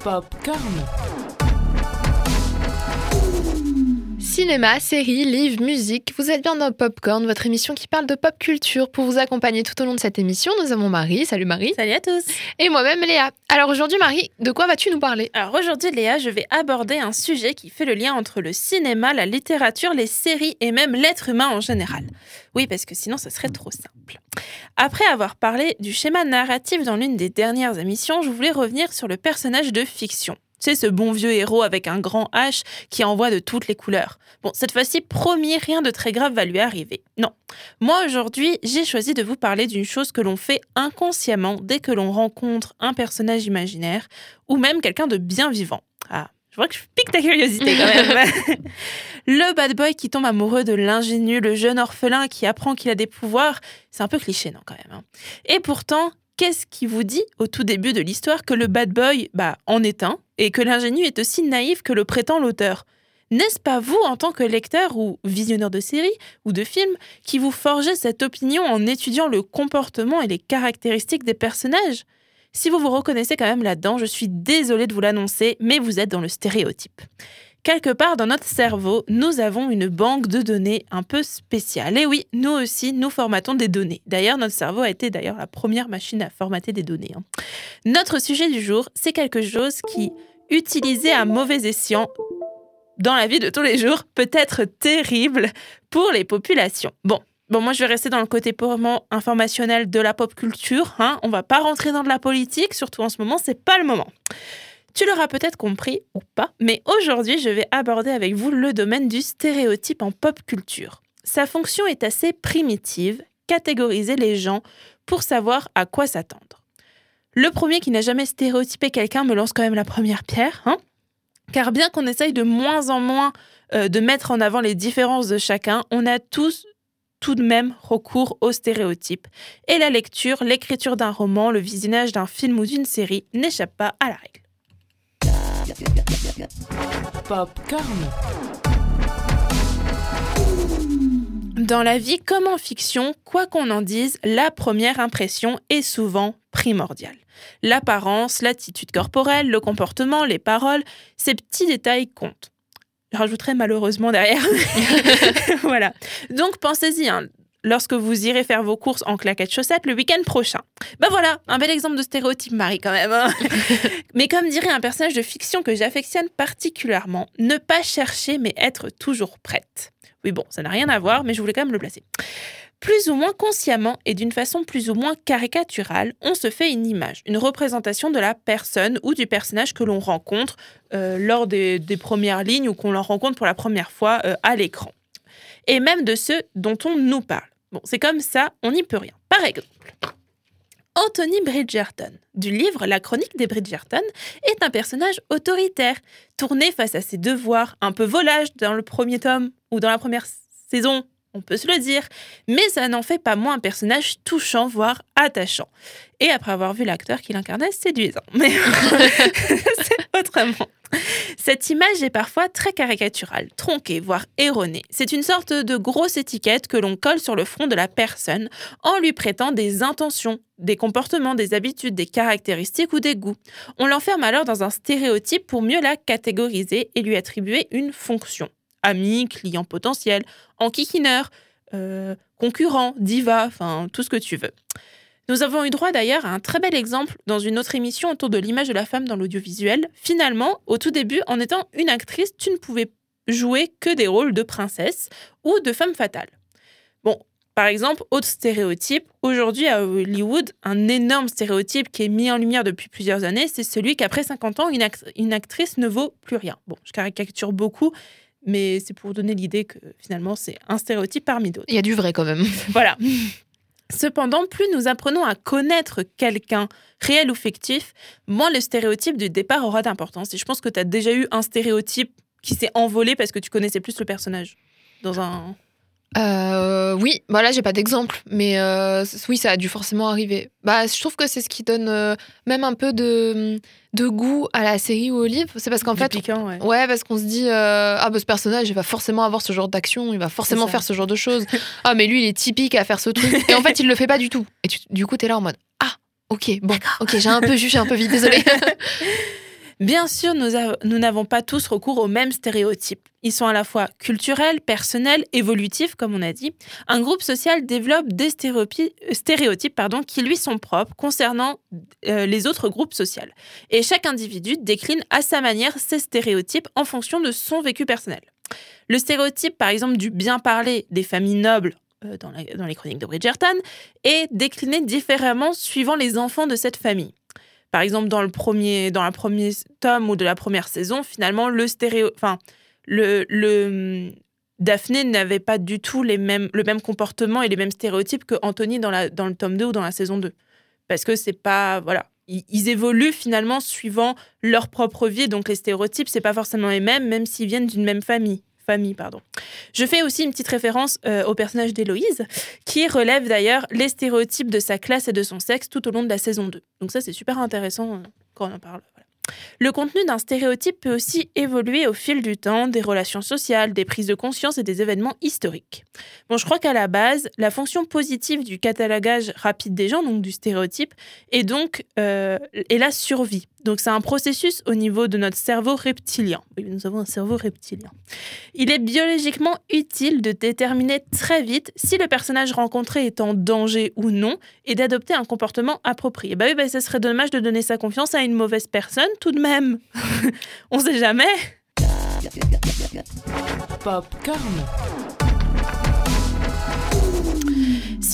Popcorn. Cinéma, séries, livres, musique, vous êtes bien dans Popcorn, votre émission qui parle de pop culture. Pour vous accompagner tout au long de cette émission, nous avons Marie. Salut Marie. Salut à tous. Et moi-même Léa. Alors aujourd'hui Marie, de quoi vas-tu nous parler? Alors aujourd'hui Léa, je vais aborder un sujet qui fait le lien entre le cinéma, la littérature, les séries et même l'être humain en général. Oui, parce que sinon ce serait trop simple. Après avoir parlé du schéma narratif dans l'une des dernières émissions, je voulais revenir sur le personnage de fiction. C'est ce bon vieux héros avec un grand H qui envoie de toutes les couleurs. Bon, cette fois-ci, promis, rien de très grave va lui arriver. Non. Moi, aujourd'hui, j'ai choisi de vous parler d'une chose que l'on fait inconsciemment dès que l'on rencontre un personnage imaginaire ou même quelqu'un de bien vivant. Ah, je vois que je pique ta curiosité quand même. le bad boy qui tombe amoureux de l'ingénu, le jeune orphelin qui apprend qu'il a des pouvoirs, c'est un peu cliché, non, quand même. Hein. Et pourtant, qu'est-ce qui vous dit au tout début de l'histoire que le bad boy bah, en est un et que l'ingénu est aussi naïf que le prétend l'auteur N'est-ce pas vous, en tant que lecteur ou visionneur de séries ou de films, qui vous forgez cette opinion en étudiant le comportement et les caractéristiques des personnages? Si vous vous reconnaissez quand même là-dedans, je suis désolée de vous l'annoncer, mais vous êtes dans le stéréotype. Quelque part dans notre cerveau, nous avons une banque de données un peu spéciale. Et oui, nous aussi, nous formatons des données. D'ailleurs, notre cerveau a été d'ailleurs la première machine à formater des données. Hein. Notre sujet du jour, c'est quelque chose qui, utilisé à mauvais escient, dans la vie de tous les jours, peut être terrible pour les populations. Bon, Bon, moi, je vais rester dans le côté purement informationnel de la pop culture. Hein. On va pas rentrer dans de la politique, surtout en ce moment, c'est pas le moment. Tu l'auras peut-être compris ou pas, mais aujourd'hui je vais aborder avec vous le domaine du stéréotype en pop culture. Sa fonction est assez primitive, catégoriser les gens pour savoir à quoi s'attendre. Le premier qui n'a jamais stéréotypé quelqu'un me lance quand même la première pierre, hein car bien qu'on essaye de moins en moins euh, de mettre en avant les différences de chacun, on a tous tout de même recours aux stéréotypes. Et la lecture, l'écriture d'un roman, le visionnage d'un film ou d'une série n'échappe pas à la règle. Dans la vie comme en fiction, quoi qu'on en dise, la première impression est souvent primordiale. L'apparence, l'attitude corporelle, le comportement, les paroles, ces petits détails comptent. Je rajouterai malheureusement derrière. voilà. Donc pensez-y, hein lorsque vous irez faire vos courses en claquettes chaussettes le week-end prochain. Ben voilà, un bel exemple de stéréotype Marie quand même. Hein. mais comme dirait un personnage de fiction que j'affectionne particulièrement, ne pas chercher mais être toujours prête. Oui bon, ça n'a rien à voir, mais je voulais quand même le placer. Plus ou moins consciemment et d'une façon plus ou moins caricaturale, on se fait une image, une représentation de la personne ou du personnage que l'on rencontre euh, lors des, premières lignes ou qu'on leur rencontre pour la première fois euh, à l'écran. Et même de ceux dont on nous parle. Bon, c'est comme ça, on n'y peut rien. Par exemple, Anthony Bridgerton, du livre La chronique des Bridgerton, est un personnage autoritaire, tourné face à ses devoirs, un peu volage dans le premier tome ou dans la première saison, on peut se le dire, mais ça n'en fait pas moins un personnage touchant, voire attachant. Et après avoir vu l'acteur qui l'incarnait, séduisant. Mais autrement. Cette image est parfois très caricaturale, tronquée, voire erronée. C'est une sorte de grosse étiquette que l'on colle sur le front de la personne en lui prêtant des intentions, des comportements, des habitudes, des caractéristiques ou des goûts. On l'enferme alors dans un stéréotype pour mieux la catégoriser et lui attribuer une fonction. Ami, client potentiel, enquiquineur, euh, concurrent, diva, enfin tout ce que tu veux. Nous avons eu droit d'ailleurs à un très bel exemple dans une autre émission autour de l'image de la femme dans l'audiovisuel. Finalement, au tout début, en étant une actrice, tu ne pouvais jouer que des rôles de princesse ou de femme fatale. Bon, par exemple, autre stéréotype, aujourd'hui à Hollywood, un énorme stéréotype qui est mis en lumière depuis plusieurs années, c'est celui qu'après 50 ans, une, une actrice ne vaut plus rien. Bon, je caricature beaucoup, mais c'est pour donner l'idée que finalement c'est un stéréotype parmi d'autres. Il y a du vrai quand même. voilà. Cependant, plus nous apprenons à connaître quelqu'un, réel ou fictif, moins le stéréotype du départ aura d'importance. Et je pense que tu as déjà eu un stéréotype qui s'est envolé parce que tu connaissais plus le personnage dans un euh, oui, voilà, j'ai pas d'exemple, mais euh, oui, ça a dû forcément arriver. Bah, je trouve que c'est ce qui donne euh, même un peu de, de goût à la série ou au livre. C'est parce qu'en fait, piquant, ouais. ouais. parce qu'on se dit ah bah ce personnage, il va forcément avoir ce genre d'action, il va forcément faire ce genre de choses. ah mais lui, il est typique à faire ce truc. Et en fait, il le fait pas du tout. Et du coup, t'es là en mode ah Ok, bon, ok, j'ai un peu jugé un peu vite, désolée. Bien sûr, nous n'avons pas tous recours aux mêmes stéréotypes. Ils sont à la fois culturels, personnels, évolutifs, comme on a dit. Un groupe social développe des stéréotypes, qui lui sont propres concernant euh, les autres groupes sociaux. Et chaque individu décline à sa manière ces stéréotypes en fonction de son vécu personnel. Le stéréotype, par exemple, du bien parler des familles nobles euh, dans les chroniques de Bridgerton est décliné différemment suivant les enfants de cette famille. Par exemple, dans le premier, dans la tome ou de la première saison, finalement, le stéréo, enfin, le, le Daphné n'avait pas du tout les mêmes, le même comportement et les mêmes stéréotypes que Anthony dans, la, dans le tome 2 ou dans la saison 2. Parce que c'est pas, voilà, ils, ils évoluent finalement suivant leur propre vie, donc les stéréotypes, c'est pas forcément les mêmes, même s'ils viennent d'une même famille. Famille, pardon. Je fais aussi une petite référence euh, au personnage d'Héloïse, qui relève d'ailleurs les stéréotypes de sa classe et de son sexe tout au long de la saison 2. Donc ça, c'est super intéressant euh, quand on en parle. Le contenu d'un stéréotype peut aussi évoluer au fil du temps, des relations sociales, des prises de conscience et des événements historiques. Bon, je crois qu'à la base, la fonction positive du catalogage rapide des gens, donc du stéréotype, est donc euh, est la survie. Donc c'est un processus au niveau de notre cerveau reptilien. Oui, nous avons un cerveau reptilien. Il est biologiquement utile de déterminer très vite si le personnage rencontré est en danger ou non et d'adopter un comportement approprié. Bah oui, bah, ça serait dommage de donner sa confiance à une mauvaise personne tout de même. On sait jamais. Popcorn.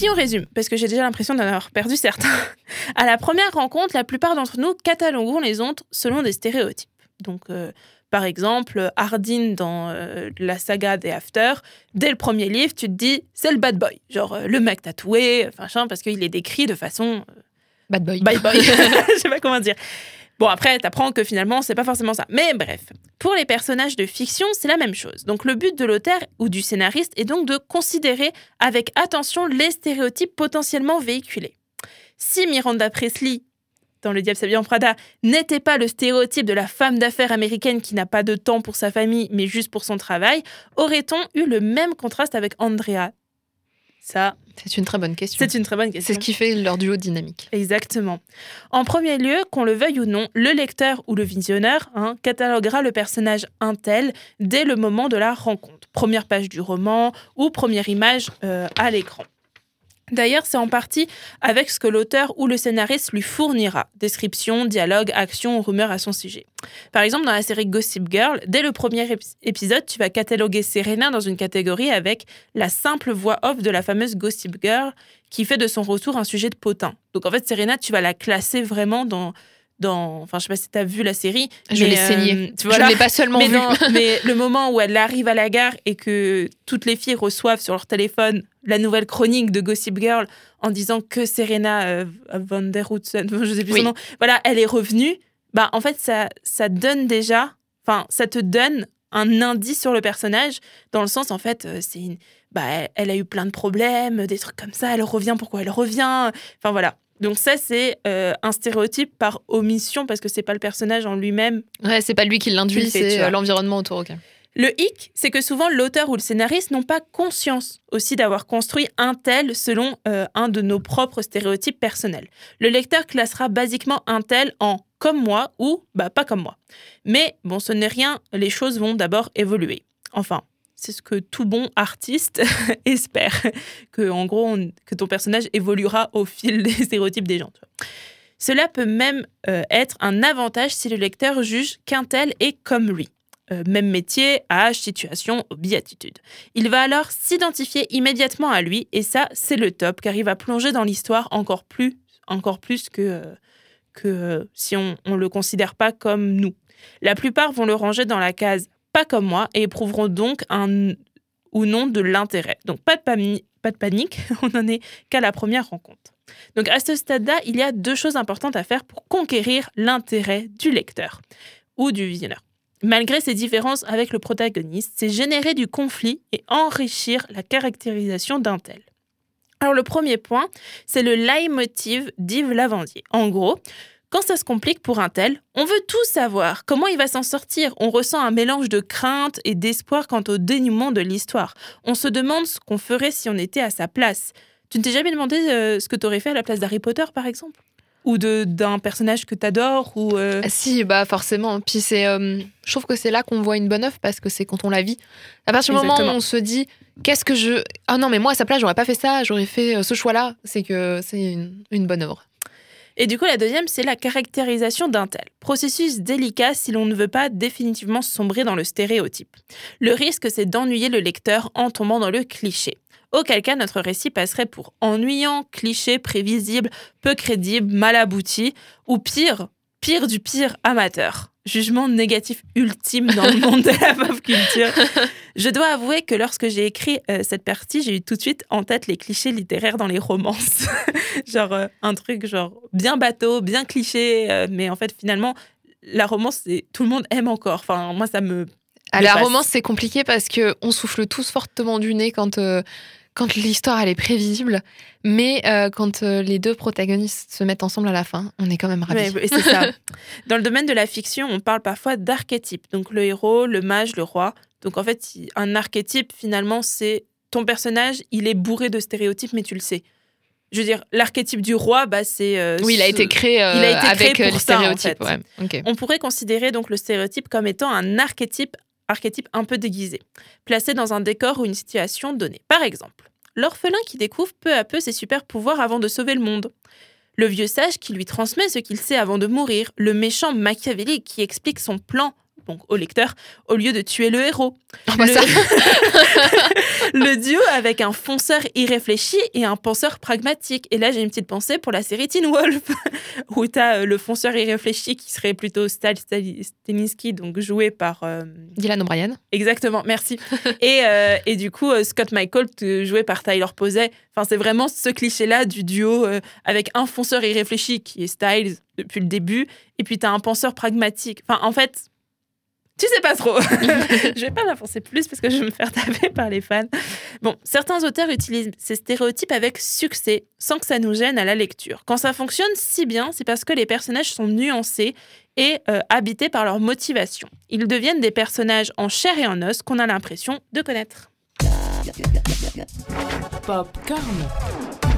Si on résume, parce que j'ai déjà l'impression d'en avoir perdu certains, à la première rencontre, la plupart d'entre nous cataloguons les autres selon des stéréotypes. Donc, euh, par exemple, Hardin dans euh, la saga des After, dès le premier livre, tu te dis c'est le bad boy, genre euh, le mec tatoué, enfin, parce qu'il est décrit de façon Bad boy. bye bye. Je sais pas comment dire. Bon, après, t'apprends que finalement, c'est pas forcément ça. Mais bref, pour les personnages de fiction, c'est la même chose. Donc, le but de l'auteur ou du scénariste est donc de considérer avec attention les stéréotypes potentiellement véhiculés. Si Miranda Presley, dans Le Diable s'habille en Prada, n'était pas le stéréotype de la femme d'affaires américaine qui n'a pas de temps pour sa famille, mais juste pour son travail, aurait-on eu le même contraste avec Andrea Ça, C'est une très bonne question. c'est une très bonne question. C'est ce qui fait leur duo dynamique. Exactement. En premier lieu, qu'on le veuille ou non, le lecteur ou le visionneur hein, cataloguera le personnage un tel dès le moment de la rencontre. Première page du roman ou première image euh, à l'écran. D'ailleurs, c'est en partie avec ce que l'auteur ou le scénariste lui fournira. Description, dialogue, action ou rumeur à son sujet. Par exemple, dans la série Gossip Girl, dès le premier ép- épisode, tu vas cataloguer Serena dans une catégorie avec la simple voix off de la fameuse Gossip Girl qui fait de son retour un sujet de potin. Donc en fait, Serena, tu vas la classer vraiment dans... dans enfin, je sais pas si tu as vu la série. Je l'ai saigné. euh, tu Je vois, ne l'ai pas seulement mais, vu. non, mais le moment où elle arrive à la gare et que toutes les filles reçoivent sur leur téléphone la nouvelle chronique de Gossip Girl en disant que Serena euh, van der Houtsen, je sais plus Oui. son nom, voilà, elle est revenue, bah en fait ça, ça donne déjà, enfin ça te donne un indice sur le personnage dans le sens en fait euh, c'est une, bah elle, elle a eu plein de problèmes, des trucs comme ça, elle revient pourquoi elle revient, enfin voilà. Donc ça c'est euh, un stéréotype par omission parce que c'est pas le personnage en lui-même Ouais, c'est pas lui qui l'induit, c'est euh, l'environnement autour. Le hic, c'est que souvent l'auteur ou le scénariste n'ont pas conscience aussi d'avoir construit un tel selon euh, un de nos propres stéréotypes personnels. Le lecteur classera basiquement un tel en comme moi ou bah pas comme moi. Mais bon, ce n'est rien, les choses vont d'abord évoluer. Enfin, c'est ce que tout bon artiste espère, que en gros que ton personnage évoluera au fil des stéréotypes des gens. Cela peut même euh, être un avantage si le lecteur juge qu'un tel est comme lui. Euh, même métier, âge, situation, hobby. Il va alors s'identifier immédiatement à lui et ça, c'est le top car il va plonger dans l'histoire encore plus, encore plus que, euh, que si on ne le considère pas comme nous. La plupart vont le ranger dans la case pas comme moi et éprouveront donc un ou non de l'intérêt. Donc pas de, panique, on n'en est qu'à la première rencontre. Donc à ce stade-là, il y a deux choses importantes à faire pour conquérir l'intérêt du lecteur ou du visionneur. Malgré ces différences avec le protagoniste, c'est générer du conflit et enrichir la caractérisation d'un tel. Alors le premier point, c'est le leitmotiv d'Yves Lavandier. En gros, quand ça se complique pour un tel, on veut tout savoir, comment il va s'en sortir? On ressent un mélange de crainte et d'espoir quant au dénouement de l'histoire. On se demande ce qu'on ferait si on était à sa place. Tu ne t'es jamais demandé euh, ce que tu aurais fait à la place d'Harry Potter, par exemple? Ou de d'un personnage que t'adores ou euh, Ah, Si, bah forcément. Puis c'est, euh, je trouve que c'est là qu'on voit une bonne œuvre parce que c'est quand on la vit. À partir du moment où on se dit, qu'est-ce que je, ah non mais moi à sa place j'aurais pas fait ça, j'aurais fait ce choix-là, c'est que c'est une, une bonne œuvre. Et du coup, la deuxième, c'est la caractérisation d'un tel. Processus délicat si l'on ne veut pas définitivement sombrer dans le stéréotype. Le risque, c'est d'ennuyer le lecteur en tombant dans le cliché. Auquel cas, notre récit passerait pour ennuyant, cliché, prévisible, peu crédible, mal abouti, ou pire, pire du pire, amateur. Jugement négatif ultime dans le monde de la pop culture. Je dois avouer que lorsque j'ai écrit euh, cette partie, j'ai eu tout de suite en tête les clichés littéraires dans les romances. genre euh, un truc genre bien bateau, bien cliché, euh, mais en fait finalement la romance c'est tout le monde aime encore. Enfin moi ça me À la passe. romance c'est compliqué parce que on souffle tous fortement du nez quand quand l'histoire elle est prévisible, mais euh, quand euh, les deux protagonistes se mettent ensemble à la fin, on est quand même ravis. Ouais, c'est ça. Dans le domaine de la fiction, on parle parfois d'archétypes. Donc le héros, le mage, le roi. Donc en fait, un archétype, finalement, c'est ton personnage, il est bourré de stéréotypes, mais tu le sais. Je veux dire, l'archétype du roi, bah, c'est. euh, Oui, il a été créé, il a été créé avec pour les ça, en stéréotypes. fait. ouais. Ok. On pourrait considérer donc le stéréotype comme étant un archétype, archétype un peu déguisé, placé dans un décor ou une situation donnée. Par exemple, l'orphelin qui découvre peu à peu ses super pouvoirs avant de sauver le monde. Le vieux sage qui lui transmet ce qu'il sait avant de mourir. Le méchant machiavélique qui explique son plan donc au lecteur, au lieu de tuer le héros. Bah le... ça. le duo avec un fonceur irréfléchi et un penseur pragmatique. Et là, j'ai une petite pensée pour la série Teen Wolf, où tu as le fonceur irréfléchi qui serait plutôt Stal Stali- Steniski, donc joué par. euh, Dylan O'Brien. Exactement, merci. et, euh, et du coup, euh, Scott Michael, euh, joué par Tyler Posey. Enfin, c'est vraiment ce cliché-là du duo euh, avec un fonceur irréfléchi qui est Styles depuis le début, et puis tu as un penseur pragmatique. Enfin, en fait, tu sais pas trop. je vais pas m'avancer plus parce que je vais me faire taper par les fans. Bon, certains auteurs utilisent ces stéréotypes avec succès, sans que ça nous gêne à la lecture. Quand ça fonctionne si bien, c'est parce que les personnages sont nuancés et euh, habités par leur motivation. Ils deviennent des personnages en chair et en os qu'on a l'impression de connaître. Popcorn.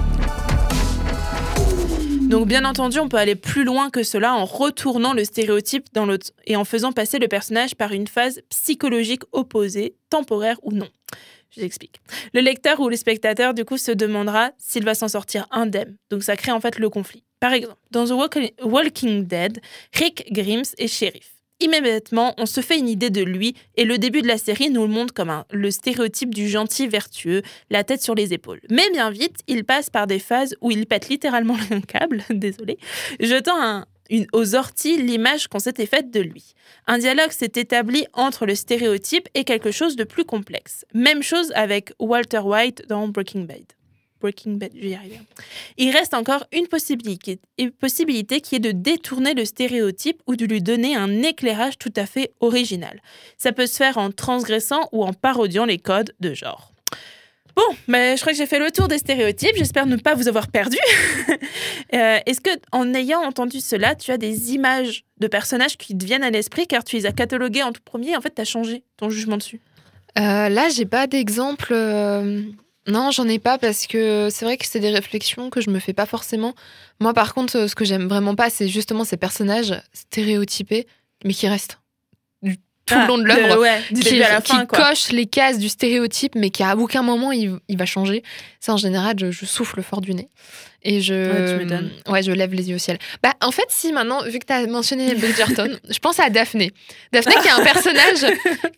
Donc bien entendu, on peut aller plus loin que cela en retournant le stéréotype dans l'autre et en faisant passer le personnage par une phase psychologique opposée, temporaire ou non. Je l'explique. Le lecteur ou le spectateur du coup se demandera s'il va s'en sortir indemne. Donc ça crée en fait le conflit. Par exemple, dans The Walk- Walking Dead, Rick Grimes est shérif. Immédiatement, on se fait une idée de lui et le début de la série nous le montre comme un- le stéréotype du gentil vertueux, la tête sur les épaules. Mais bien vite, il passe par des phases où il pète littéralement un câble, désolé, jetant aux orties l'image qu'on s'était faite de lui. Un dialogue s'est établi entre le stéréotype et quelque chose de plus complexe. Même chose avec Walter White dans Breaking Bad. Breaking Bad, je vais y arriver. Il reste encore une possibilité, qui est de détourner le stéréotype ou de lui donner un éclairage tout à fait original. Ça peut se faire en transgressant ou en parodiant les codes de genre. Bon, mais je crois que j'ai fait le tour des stéréotypes. J'espère ne pas vous avoir perdu. Euh, Est-ce que, en ayant entendu cela, tu as des images de personnages qui te viennent à l'esprit? Car tu les as catalogués en tout premier et en fait, tu as changé ton jugement dessus Euh, là, j'ai pas d'exemple. euh, Non, j'en ai pas parce que c'est vrai que c'est des réflexions que je me fais pas forcément. Moi, par contre, euh, ce que j'aime vraiment pas, c'est justement ces personnages stéréotypés, mais qui restent tout le long de l'œuvre. Ah, Ouais, Qui, début à la qui fin, quoi. coche les cases du stéréotype, mais qui à aucun moment il, il va changer. Ça, en général, je, je souffle fort du nez. Et je, Ouais, tu ouais, je lève les yeux au ciel. Bah, en fait, si maintenant, vu que tu as mentionné Bridgerton, je pense à Daphné. Daphné, qui est un personnage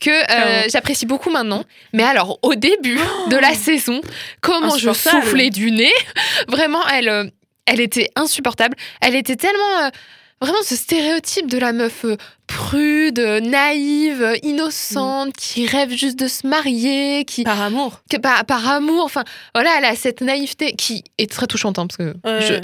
que euh, Clairement. j'apprécie beaucoup maintenant. Mais alors, au début de la saison, comment je Insupportable. soufflais du nez. Vraiment, elle, euh, elle était insupportable. Elle était tellement. euh, Vraiment ce stéréotype de la meuf euh, prude, euh, naïve, euh, innocente, qui rêve juste de se marier, qui Par amour. que par, par amour, enfin voilà, elle a cette naïveté qui est très touchante hein, parce que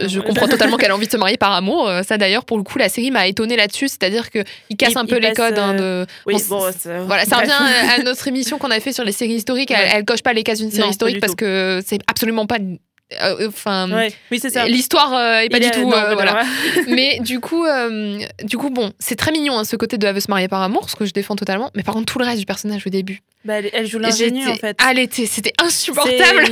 je, comprends totalement qu'elle a envie de se marier par amour. Ça d'ailleurs pour le coup la série m'a étonnée là-dessus, c'est-à-dire que il casse Il- un peu les codes hein, de Oui, Bon, bon, voilà, ça revient à notre émission qu'on avait fait sur les séries historiques. Elle, Ouais. elle coche pas les cases d'une série Non, historique parce tout. que c'est absolument pas. Euh, Enfin, Ouais, Oui, c'est ça. l'histoire euh, est pas Il du est- tout. non, euh, mais voilà. voilà. Mais du coup, euh, du coup, bon, c'est très mignon hein, ce côté de elle veut se marier par amour, ce que je défends totalement. Mais par contre, tout le reste du personnage au début, Bah, elle, elle joue l'ingénue, en fait. ah, elle était, c'était insupportable.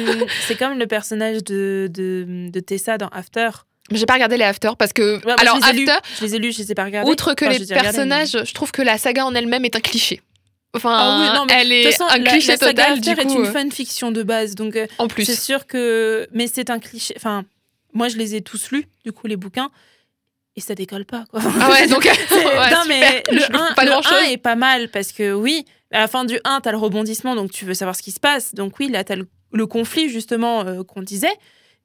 C'est- comme le personnage de, de, de Tessa dans After. J'ai pas regardé les after parce que. Ouais, alors, je les ai lus. after, Je les ai lus, je les ai pas regardés. outre que Enfin, les regardés, personnages, je trouve que la saga en elle-même est un cliché. Enfin, Ah oui, non, mais elle est façon, un la- cliché la saga total, After du est coup. une euh, fanfiction de base, donc euh, En c'est plus. sûr que. Mais c'est un cliché. Enfin, moi, je les ai tous lus, du coup, les bouquins, et ça décolle pas, quoi. Ah ouais, donc. C'est- ouais, non, mais le Je 1, trouve pas le grand-chose. 1 est pas mal parce que oui, à la fin du 1, t'as le rebondissement, donc tu veux savoir ce qui se passe. Donc oui, là, t'as le, le conflit, justement, euh, qu'on disait.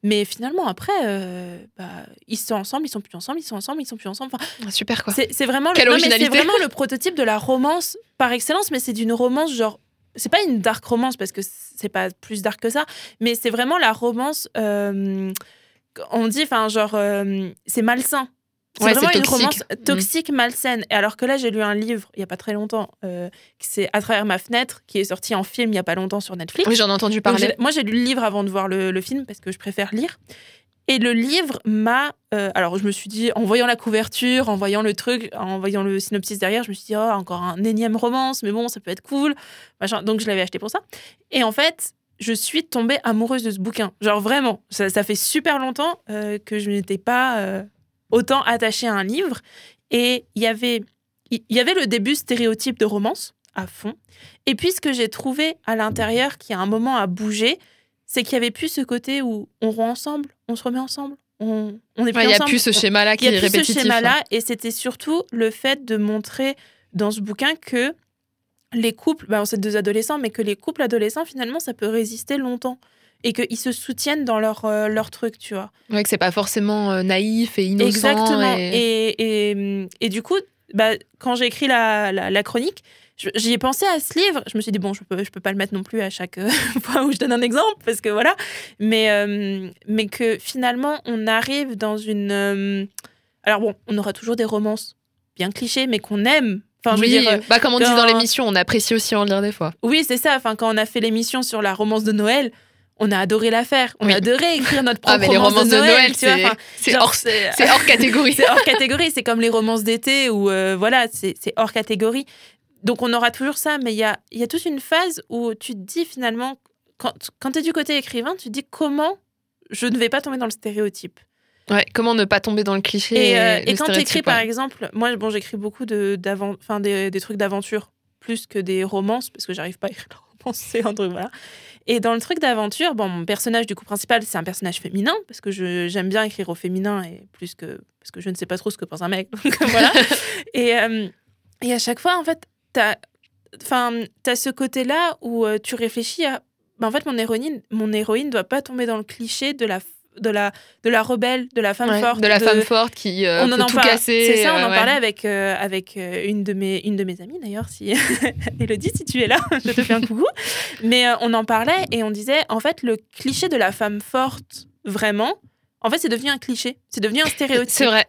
Mais finalement, après, euh, bah, ils sont ensemble, ils sont plus ensemble, ils sont ensemble, ils sont plus ensemble. Enfin, Super quoi. c'est vraiment, le- Quelle non, mais vraiment le prototype de la romance par excellence, mais c'est d'une romance genre. C'est pas une dark romance parce que c'est pas plus dark que ça, mais c'est vraiment la romance. euh, on dit, enfin, genre, euh, c'est malsain. C'est Ouais, vraiment une toxique. romance toxique, malsaine. Et alors que là, j'ai lu un livre il y a pas très longtemps, euh, qui c'est À travers ma fenêtre, qui est sorti en film il y a pas longtemps sur Netflix. Oui, j'en ai entendu parler. moi, j'ai lu le livre avant de voir le, le film parce que je préfère lire. Et le livre m'a. euh, alors, je me suis dit, en voyant la couverture, en voyant le truc, en voyant le synopsis derrière, je me suis dit, oh, encore un énième romance, mais bon, ça peut être cool. Machin. Donc, je l'avais acheté pour ça. Et en fait, je suis tombée amoureuse de ce bouquin. Genre, vraiment, ça, ça fait super longtemps euh, que je n'étais pas autant attachée à un livre. Et il y avait, il y avait le début stéréotype de romance à fond. Et puis, ce que j'ai trouvé à l'intérieur qui, à un moment, a bougé, c'est qu'il y avait plus ce côté où on rompt ensemble, on se remet ensemble, on, on est plus Ouais, Il y a plus ce schéma-là il qui y est a plus ce répétitif. hein. schéma-là, et c'était surtout le fait de montrer dans ce bouquin que les couples, bah, c'est deux adolescents, mais que les couples adolescents, finalement, ça peut résister longtemps. Et qu'ils se soutiennent dans leur, euh, leur truc, tu vois. Ouais, que c'est pas forcément euh, naïf et innocent. Exactement. et- Et, et, et du coup, bah, quand j'ai écrit la, la, la chronique, j'y ai pensé à ce livre. Je me suis dit, bon, je peux, je peux pas le mettre non plus à chaque euh, fois où je donne un exemple, parce que voilà. Mais, euh, mais que finalement, on arrive dans une. euh, Alors bon, on aura toujours des romances bien clichés, mais qu'on aime. Enfin, je veux oui, dire, bah, comme on dit dans l'émission, on apprécie aussi en lire des fois. oui, c'est ça. Enfin, quand on a fait l'émission sur la romance de Noël, on a adoré la faire. On Oui. a adoré écrire notre Ah, propre mais les romance romances de Noël, tu vois. c'est Enfin, hors, catégorie. c'est hors catégorie. C'est comme les romances d'été où, euh, voilà, c'est hors catégorie. Donc, on aura toujours ça. Mais il y a, il y a toute une phase où tu te dis finalement, quand, quand tu es du côté écrivain, tu te dis comment je ne vais pas tomber dans le stéréotype. Ouais, comment ne pas tomber dans le cliché Et, euh, et quand tu écris, par exemple, moi, bon, j'écris beaucoup de, enfin, des, des trucs d'aventure plus que des romances, parce que j'arrive pas à écrire de romance, c'est un truc, voilà. Et dans le truc d'aventure, bon, mon personnage du coup principal, c'est un personnage féminin, parce que je- j'aime bien écrire au féminin, et plus que. parce que je ne sais pas trop ce que pense un mec, donc voilà. et, euh, et à chaque fois, en fait, t'as as ce côté-là où euh, tu réfléchis à. bah, en fait, mon héroïne, mon héroïne doit pas tomber dans le cliché de la, de la, de la rebelle, de la femme Ouais, forte. de la femme forte qui euh, on peut en, tout casser. C'est ça, on en euh, ouais. parlait avec, euh, avec une, de mes, une de mes amies d'ailleurs, si Elodie, si tu es là, je te fais un coucou. Mais euh, on en parlait et on disait, en fait, le cliché de la femme forte, vraiment, en fait, c'est devenu un cliché. C'est devenu un stéréotype. C'est vrai.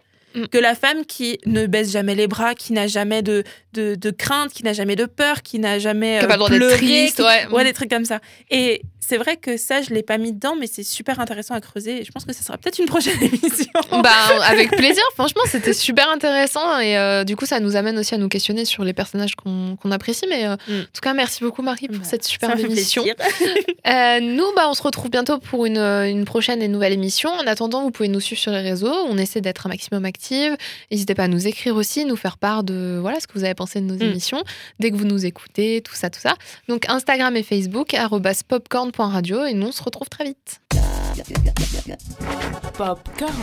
Que la femme qui ne baisse jamais les bras, qui n'a jamais de, de, de crainte, qui n'a jamais de peur, qui n'a jamais Qui a euh, pas le droit d'être triste, qui- ouais. ouais, des trucs comme ça. Et c'est vrai que ça, je l'ai pas mis dedans, mais c'est super intéressant à creuser. Et je pense que ça sera peut-être une prochaine émission. Bah, avec plaisir, franchement, c'était super intéressant et euh, du coup, ça nous amène aussi à nous questionner sur les personnages qu'on qu'on apprécie. Mais euh, Mm. en tout cas, merci beaucoup, Marie, pour Bah, cette fait émission. Euh, nous, bah, on se retrouve bientôt pour une, euh, une prochaine et nouvelle émission. En attendant, vous pouvez nous suivre sur les réseaux. On essaie d'être un maximum active. N'hésitez pas à nous écrire aussi, nous faire part de voilà ce que vous avez pensé de nos Mm. émissions, dès que vous nous écoutez, tout ça, tout ça. Donc Instagram et Facebook, arobase popcorn.radio et nous, on se retrouve très vite. Popcorn.